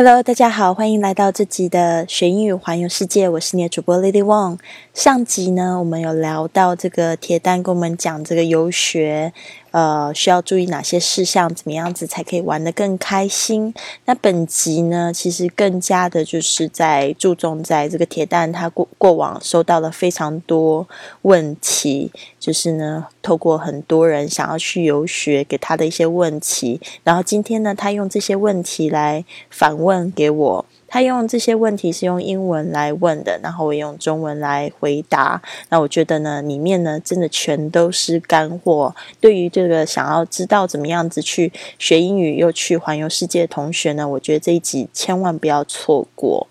Hello，大家好，欢迎来到这集的学英语环游世界。我是你的主播 Lily Wong。上集呢，我们有聊到这个铁蛋跟我们讲这个游学，呃，需要注意哪些事项，怎么样子才可以玩得更开心。那本集呢，其实更加的就是在注重在这个铁蛋他过过往收到了非常多问题，就是呢，透过很多人想要去游学给他的一些问题，然后今天呢，他用这些问题来反问。问给我，他用这些问题是用英文来问的，然后我用中文来回答。那我觉得呢，里面呢真的全都是干货。对于这个想要知道怎么样子去学英语又去环游世界的同学呢，我觉得这一集千万不要错过。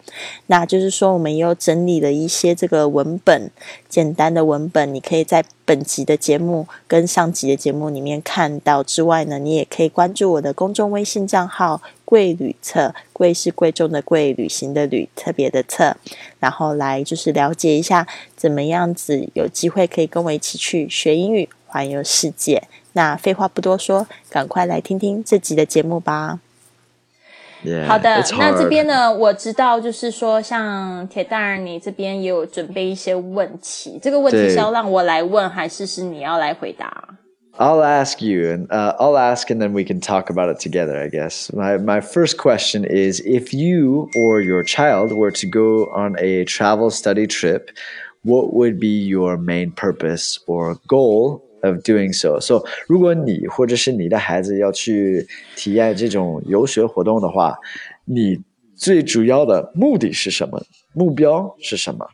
那就是说，我们又整理了一些这个文本，简单的文本，你可以在本集的节目跟上集的节目里面看到之外呢，你也可以关注我的公众微信账号。贵旅册，贵是贵重的贵，旅行的旅，特别的册，然后来就是了解一下怎么样子有机会可以跟我一起去学英语，环游世界。那废话不多说，赶快来听听这集的节目吧。好的，那这边呢，我知道就是说，像铁蛋儿，你这边也有准备一些问题，这个问题是要让我来问，还是是你要来回答 ？I'll ask you, and uh, I'll ask, and then we can talk about it together. I guess my my first question is: If you or your child were to go on a travel study trip, what would be your main purpose or goal of doing so? So，如果你或者是你的孩子要去体验这种游学活动的话，你最主要的目的是什么？目标是什么？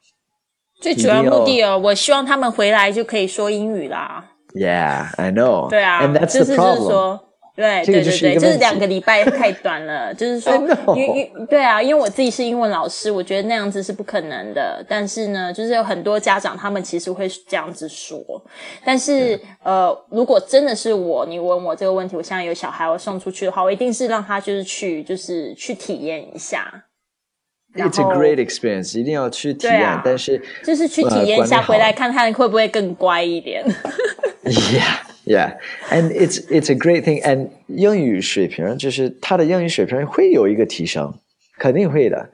最主要目的哦，我希望他们回来就可以说英语啦。 Yeah, I know. 对啊，And that's the problem. 对对对对，就是两个礼拜太短了。就是说，因因对啊，因为我自己是英文老师，我觉得那样子是不可能的。但是呢，就是有很多家长他们其实会这样子说。但是呃，如果真的是我，你问我这个问题，我现在有小孩，我送出去的话，我一定是让他就是去，就是去体验一下。It's a great experience，一定要去体验。但是就是去体验一下，回来看看会不会更乖一点。Yeah, yeah, and it's it's a great thing. And 英语水平就是他的英语水平会有一个提升，肯定会的。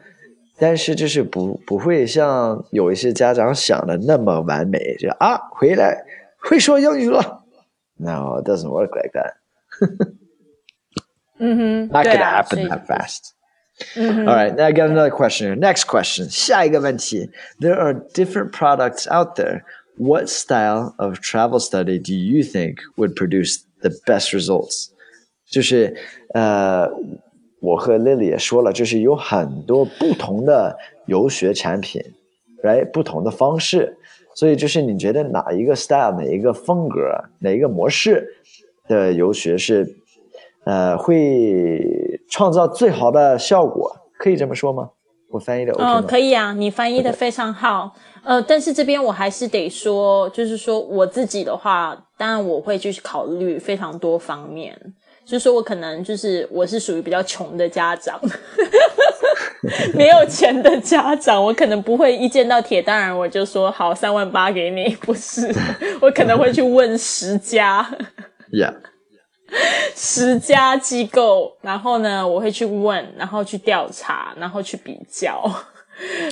但是就是不不会像有一些家长想的那么完美，就啊回来会说英语了。No, it doesn't work like that. 嗯哼，Not gonna happen that fast. Mm-hmm. All right, now I got another question here. Next question. 下一个问题. There are different products out there. What style of travel study do you think would produce the best results? 就是呃，我和 Lily 也说了，就是有很多不同的游学产品，right？不同的方式，所以就是你觉得哪一个 style、哪一个风格、哪一个模式的游学是呃会创造最好的效果，可以这么说吗？ 我翻译的 OK 吗？可以啊，你翻译的非常好。呃，但是这边我还是得说，就是说我自己的话，当然我会去考虑非常多方面。就是说我可能就是我是属于比较穷的家长，没有钱的家长，我可能不会一见到铁蛋儿我就说好三万八给你，不是，我可能会去问十家。Yeah. 十家机构，然后呢，我会去问，然后去调查，然后去比较，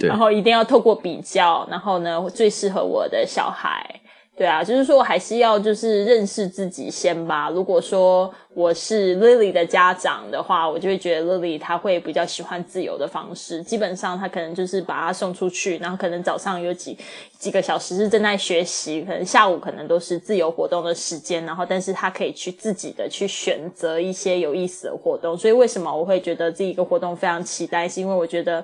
然后一定要透过比较，然后呢，最适合我的小孩。对啊，就是说我还是要就是认识自己先吧。如果说我是 Lily 的家长的话，我就会觉得 Lily 他会比较喜欢自由的方式。基本上他可能就是把他送出去，然后可能早上有几几个小时是正在学习，可能下午可能都是自由活动的时间。然后，但是他可以去自己的去选择一些有意思的活动。所以为什么我会觉得这一个活动非常期待？是因为我觉得。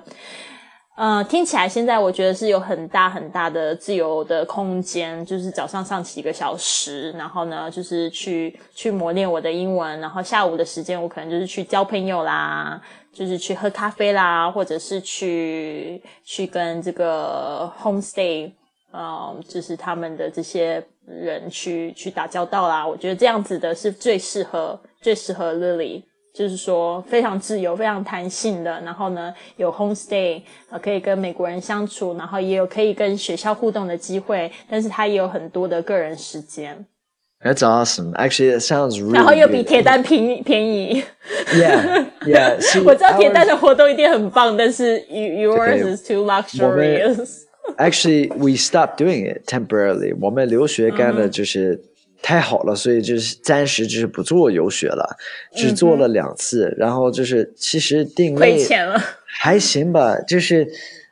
呃，听起来现在我觉得是有很大很大的自由的空间，就是早上上几个小时，然后呢，就是去去磨练我的英文，然后下午的时间我可能就是去交朋友啦，就是去喝咖啡啦，或者是去去跟这个 homestay，呃，就是他们的这些人去去打交道啦。我觉得这样子的是最适合最适合 Lily。就是说非常自由、非常弹性的，然后呢有 homestay，呃，可以跟美国人相处，然后也有可以跟学校互动的机会，但是他也有很多的个人时间。That's awesome. Actually, it sounds really. 然后又比铁蛋便便宜。Yeah, yeah. See, 我知道铁蛋的活动一定很棒，但是 yours is too luxurious. Actually, we stopped doing it temporarily. 我们留学干的就是太好了，所以就是暂时就是不做游学了，只做了两次。然后就是其实定亏钱了，还行吧。就是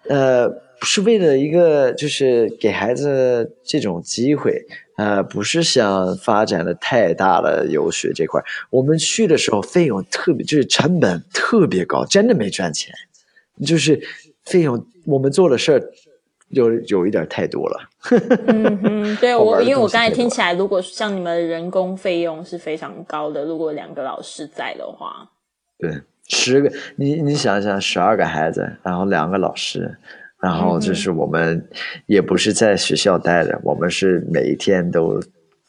呃，不是为了一个就是给孩子这种机会。呃，不是想发展的太大了游学这块，我们去的时候费用特别，就是成本特别高，真的没赚钱，就是费用我们做的事儿有有一点太多了。嗯哼，对 我，因为我刚才听起来，如果像你们人工费用是非常高的，如果两个老师在的话，对，十个，你你想想，十二个孩子，然后两个老师。然后就是我们也不是在学校待着，我们是每一天都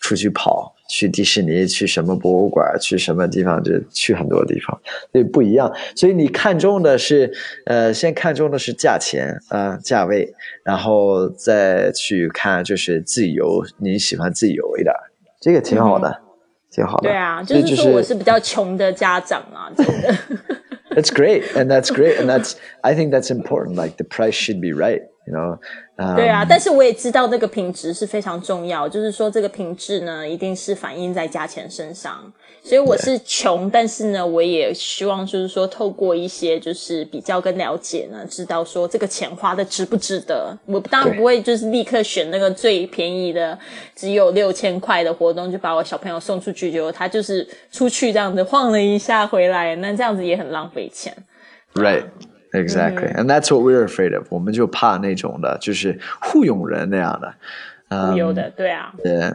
出去跑，去迪士尼，去什么博物馆，去什么地方，就去很多地方，所以不一样。所以你看中的是，呃，先看中的是价钱啊，价位，然后再去看就是自由，你喜欢自由一点，这个挺好的，挺好的。对啊，就是说我是比较穷的家长啊，真的。that's great and that's great and that's i think that's important like the price should be right you know 对啊，但是我也知道这个品质是非常重要，就是说这个品质呢，一定是反映在价钱身上。所以我是穷，但是呢，我也希望就是说，透过一些就是比较跟了解呢，知道说这个钱花的值不值得。我当然不会就是立刻选那个最便宜的，只有六千块的活动，就把我小朋友送出去，结果他就是出去这样子晃了一下回来，那这样子也很浪费钱。Right. Exactly, and that's what we're afraid of. 我们就怕那种的，就是糊弄人那样的。忽悠的，对啊。对。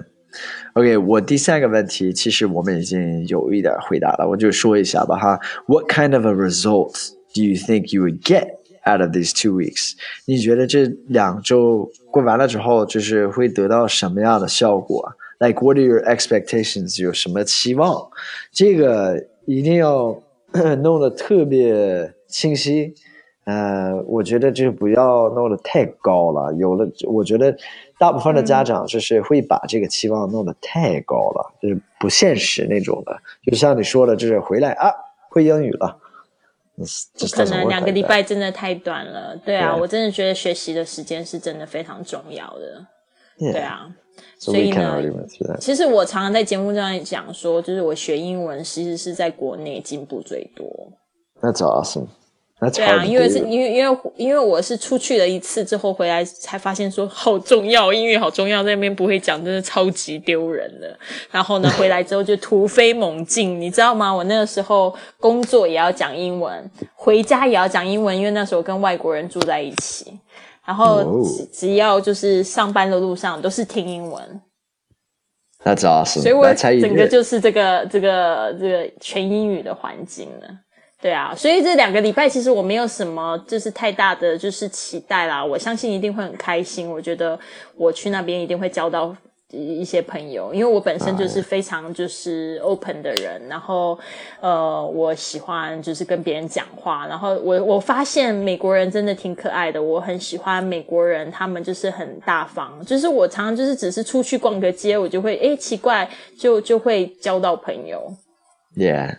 OK，我第三个问题，其实我们已经有一点回答了，我就说一下吧哈。What kind of a result do you think you would get out of these two weeks？你觉得这两周过完了之后，就是会得到什么样的效果？Like what are your expectations？有什么期望？这个一定要弄得特别 清晰。呃，我觉得就是不要弄得太高了。有了，我觉得大部分的家长就是会把这个期望弄得太高了，就是不现实那种的。就像你说的，就是回来啊，会英语了，不可能两个礼拜真的太短了。对啊，我真的觉得学习的时间是真的非常重要的。对啊，所以呢，其实我常常在节目上讲说，就是我学英文其实是在国内进步最多。That's awesome. 对啊，因为是因为因为因为我是出去了一次之后回来才发现说好重要，英语好重要，在那边不会讲，真的超级丢人的。然后呢，回来之后就突飞猛进，你知道吗？我那个时候工作也要讲英文，回家也要讲英文，因为那时候跟外国人住在一起，然后只要就是上班的路上都是听英文。That's awesome。所以我整个就是这个这个这个全英语的环境了。对啊，所以这两个礼拜其实我没有什么就是太大的就是期待啦。我相信一定会很开心。我觉得我去那边一定会交到一些朋友，因为我本身就是非常就是 open 的人。然后呃，我喜欢就是跟别人讲话。然后我我发现美国人真的挺可爱的，我很喜欢美国人，他们就是很大方。就是我常常就是只是出去逛个街，我就会诶奇怪，就就会交到朋友。Yeah.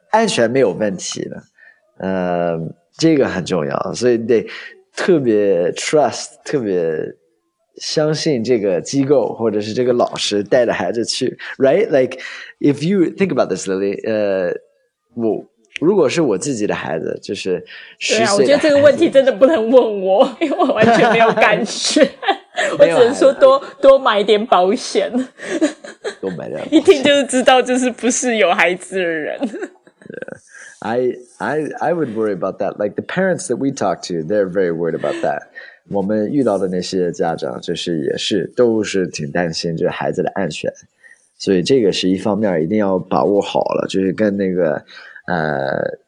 安全没有问题的，呃，这个很重要，所以得特别 trust，特别相信这个机构或者是这个老师带着孩子去，right？Like if you think about this, Lily，呃，我如果是我自己的孩子，就是对啊，我觉得这个问题真的不能问我，因为我完全没有感觉，我只能说多多买点保险，多买点，一听就是知道就是不是有孩子的人。I I I would worry about that. Like the parents that we talk to, they're very worried about that. 我们遇到的那些家长，就是也是都是挺担心这孩子的安全。 所以这个是一方面，一定要把握好了，就是跟那个呃，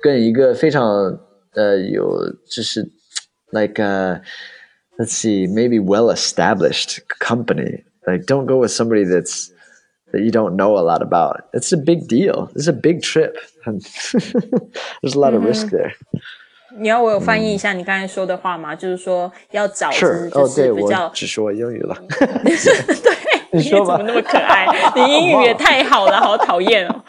跟一个非常呃有就是 like uh, let's see maybe well established company like don't go with somebody that's that you don't know a lot about it's a big deal it's a big trip there's a lot of risk there 你要我有翻译一下你刚才说的话吗？就是说要找是就哦，对是比较我只说英语了。对，你说吧怎么那么可爱？你英语也太好了，好讨厌哦。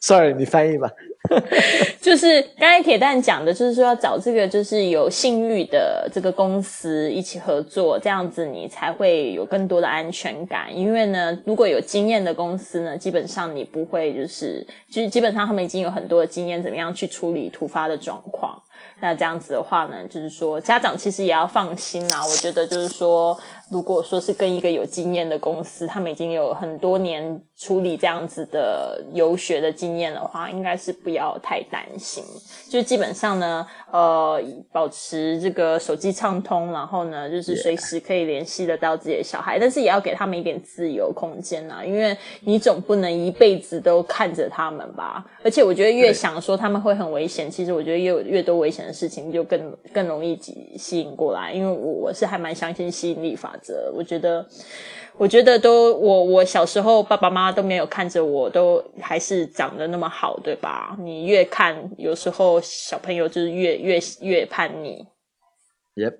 Sorry，你翻译吧。 就是刚才铁蛋讲的，就是说要找这个就是有信誉的这个公司一起合作，这样子你才会有更多的安全感。因为呢，如果有经验的公司呢，基本上你不会就是就是基本上他们已经有很多的经验，怎么样去处理突发的状况。那这样子的话呢，就是说家长其实也要放心啦。我觉得就是说，如果说是跟一个有经验的公司，他们已经有很多年处理这样子的游学的经验的话，应该是不要太担心。就基本上呢，呃，保持这个手机畅通，然后呢，就是随时可以联系得到自己的小孩，但是也要给他们一点自由空间啊，因为你总不能一辈子都看着他们吧。而且我觉得越想说他们会很危险，其实我觉得越有越多危险的事情就更更容易吸吸引过来。因为我我是还蛮相信吸引力法则，我觉得。我觉得都我我小时候爸爸妈妈都没有看着我，都还是长得那么好，对吧？你越看，有时候小朋友就是越越越叛逆。Yep,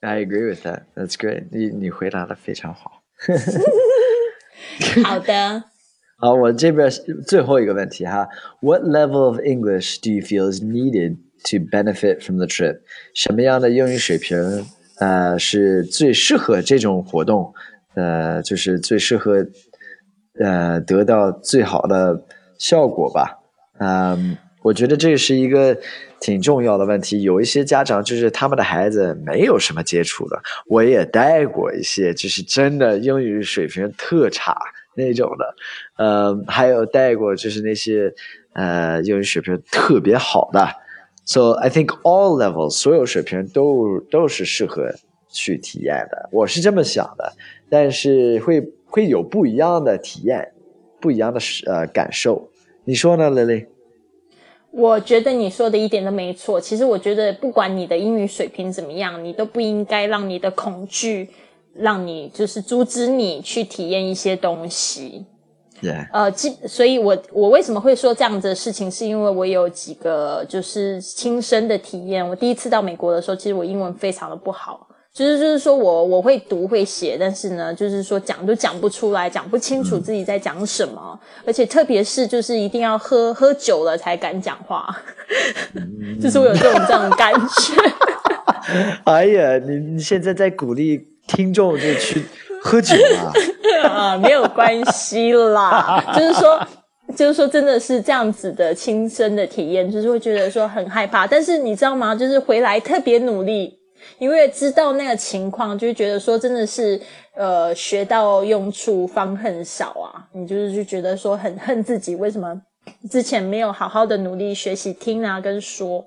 I agree with that. That's great. 你你回答的非常好。好的，好，我这边最后一个问题哈，What level of English do you feel is needed to benefit from the trip？什么样的英语水平呃是最适合这种活动？呃，就是最适合呃得到最好的效果吧。嗯，我觉得这是一个挺重要的问题。有一些家长就是他们的孩子没有什么接触的，我也带过一些，就是真的英语水平特差那种的。呃，还有带过就是那些呃英语水平特别好的。So I think all levels 所有水平都都是适合去体验的，我是这么想的。但是会会有不一样的体验，不一样的呃感受。你说呢，Lily？我觉得你说的一点都没错。其实我觉得，不管你的英语水平怎么样，你都不应该让你的恐惧让你就是阻止你去体验一些东西。呃，基，所以我我为什么会说这样子的事情，是因为我有几个就是亲身的体验。我第一次到美国的时候，其实我英文非常的不好。就是就是说我我会读会写，但是呢，就是说讲都讲不出来，讲不清楚自己在讲什么，而且特别是就是一定要喝喝酒了才敢讲话，就是我有这种这种感觉。哎呀，你你现在在鼓励听众就去喝酒啊？啊，没有关系啦，就是说。就是说，真的是这样子的亲身的体验，就是会觉得说很害怕。但是你知道吗？就是回来特别努力，因为知道那个情况，就是觉得说真的是呃学到用处方恨少啊。你就是就觉得说很恨自己，为什么之前没有好好的努力学习听啊跟说。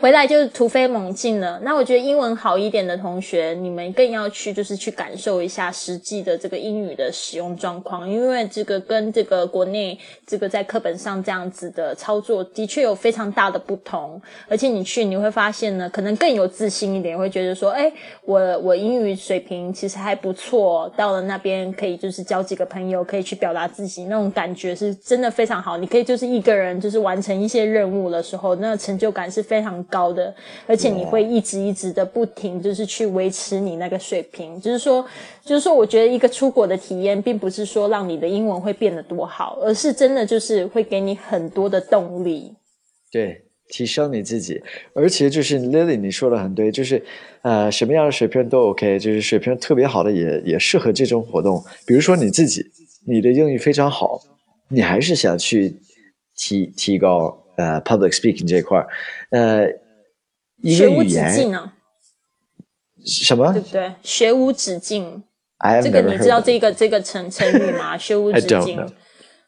回来就是突飞猛进了。那我觉得英文好一点的同学，你们更要去就是去感受一下实际的这个英语的使用状况，因为这个跟这个国内这个在课本上这样子的操作的确有非常大的不同。而且你去你会发现呢，可能更有自信一点，会觉得说，哎，我我英语水平其实还不错，到了那边可以就是交几个朋友，可以去表达自己，那种感觉是真的非常好。你可以就是一个人就是完成一些任务的时候，那成就感。是非常高的，而且你会一直一直的不停，就是去维持你那个水平。就是说，就是说，我觉得一个出国的体验，并不是说让你的英文会变得多好，而是真的就是会给你很多的动力。对，提升你自己，而且就是 Lily 你说的很对，就是呃什么样的水平都 OK，就是水平特别好的也也适合这种活动。比如说你自己，你的英语非常好，你还是想去提提高。呃、uh,，public speaking 这一块儿，呃，一个语言，学无止境啊，什么？对不对？学无止境，这个你知道这个这个成成语吗？学无止境。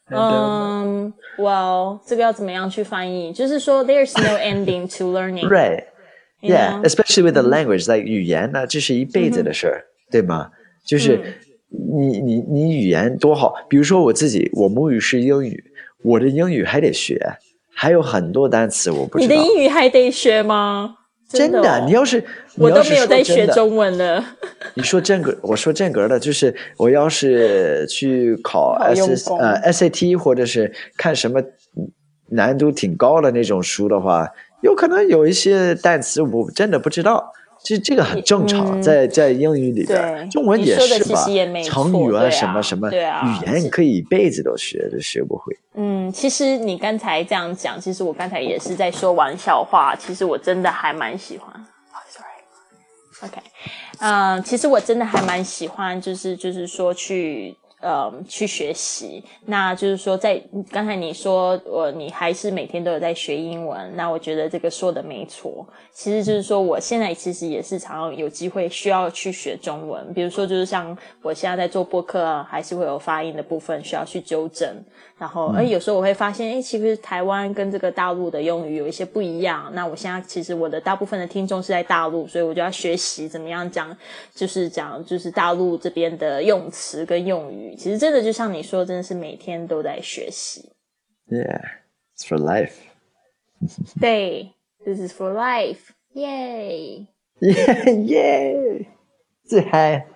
嗯，Well，这个要怎么样去翻译？就是说，There's no ending to learning. Right. Yeah, especially with the language, like 语言呢，这是一辈子的事儿，对吗？就是你你你语言多好，比如说我自己，我母语是英语，我的英语还得学，还有很多单词我不知道。你的英语还得学吗？真的，你要是我都没有在学中文了。你说正格，我说正格的，就是我要是去考 S 呃 SAT 或者是看什么难度挺高的那种书的话，有可能有一些单词我真的不知道。这这个很正常，在在英语里边，中文也是吧？成语啊什么什么，语言你可以一辈子都学，都学不会。嗯，其实你刚才这样讲，其实我刚才也是在说玩笑话。其实我真的还蛮喜欢。Sorry，OK，嗯，其实我真的还蛮喜欢，就是就是说去。呃，去学习，那就是说，在刚才你说，我你还是每天都有在学英文，那我觉得这个说的没错。其实就是说，我现在其实也是常常有机会需要去学中文，比如说，就是像我现在在做播客啊，还是会有发音的部分需要去纠正。然后，哎，有时候我会发现，哎，其实台湾跟这个大陆的用语有一些不一样。那我现在其实我的大部分的听众是在大陆，所以我就要学习怎么样讲，就是讲就是大陆这边的用词跟用语。其实真的就像你说，真的是每天都在学习。Yeah, it's for life. 对，This is for life. Yay! Yeah, yeah! 自嗨。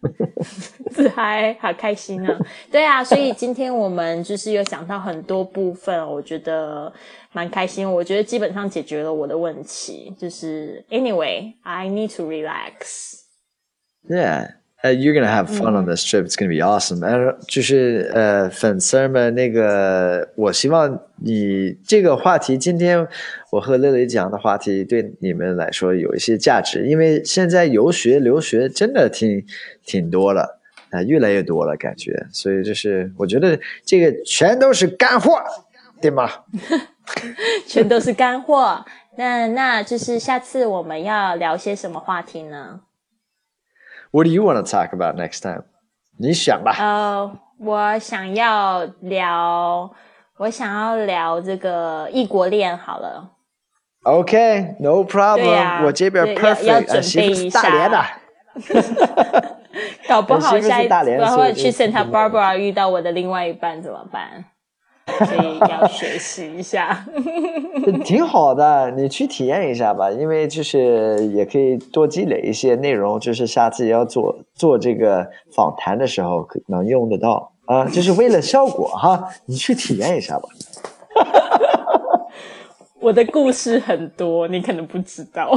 自嗨，好开心啊！对啊，所以今天我们就是有讲到很多部分，我觉得蛮开心。我觉得基本上解决了我的问题，就是 Anyway，I need to relax. Yeah. Uh, you're gonna have fun on this trip. It's gonna be awesome. 呃，就是呃，粉丝们，那个，我希望你这个话题，今天我和乐乐讲的话题，对你们来说有一些价值，因为现在游学、留学真的挺挺多了，啊，越来越多了，感觉。所以就是我觉得这个全都是干货，对吗？全都是干货。那那就是下次我们要聊些什么话题呢？What do you want to talk about next time？你想吧。呃，我想要聊，我想要聊这个异国恋好了。OK，no problem。我这边 perfect。要准备一下。大连的。搞不好下一次然后去 Santa Barbara 遇到我的另外一半怎么办？所以要学习一下，挺好的。你去体验一下吧，因为就是也可以多积累一些内容，就是下次要做做这个访谈的时候能用得到啊，就是为了效果哈。你去体验一下吧。我的故事很多，你可能不知道。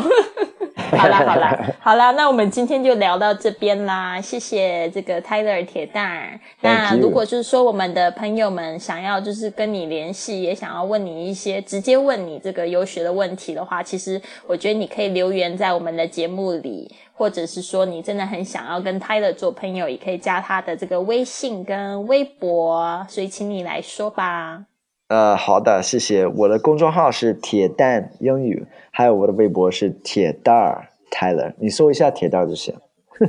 好啦好啦 好啦，那我们今天就聊到这边啦。谢谢这个 Tyler 铁蛋。那如果就是说我们的朋友们想要就是跟你联系，也想要问你一些直接问你这个游学的问题的话，其实我觉得你可以留言在我们的节目里，或者是说你真的很想要跟 Tyler 做朋友，也可以加他的这个微信跟微博。所以请你来说吧。呃，好的，谢谢。我的公众号是铁蛋英语，还有我的微博是铁蛋儿 Tyler，你搜一下铁蛋就行。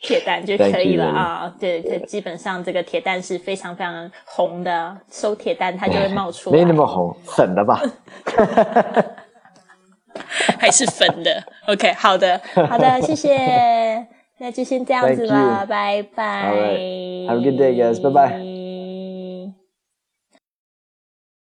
铁蛋就可以了啊，对，这基本上这个铁蛋是非常非常红的，搜铁蛋它就会冒出。没那么红，粉的吧？还是粉的？OK，好的，好的，谢谢。那就先这样子了，拜拜。Have a good day, guys. Bye bye.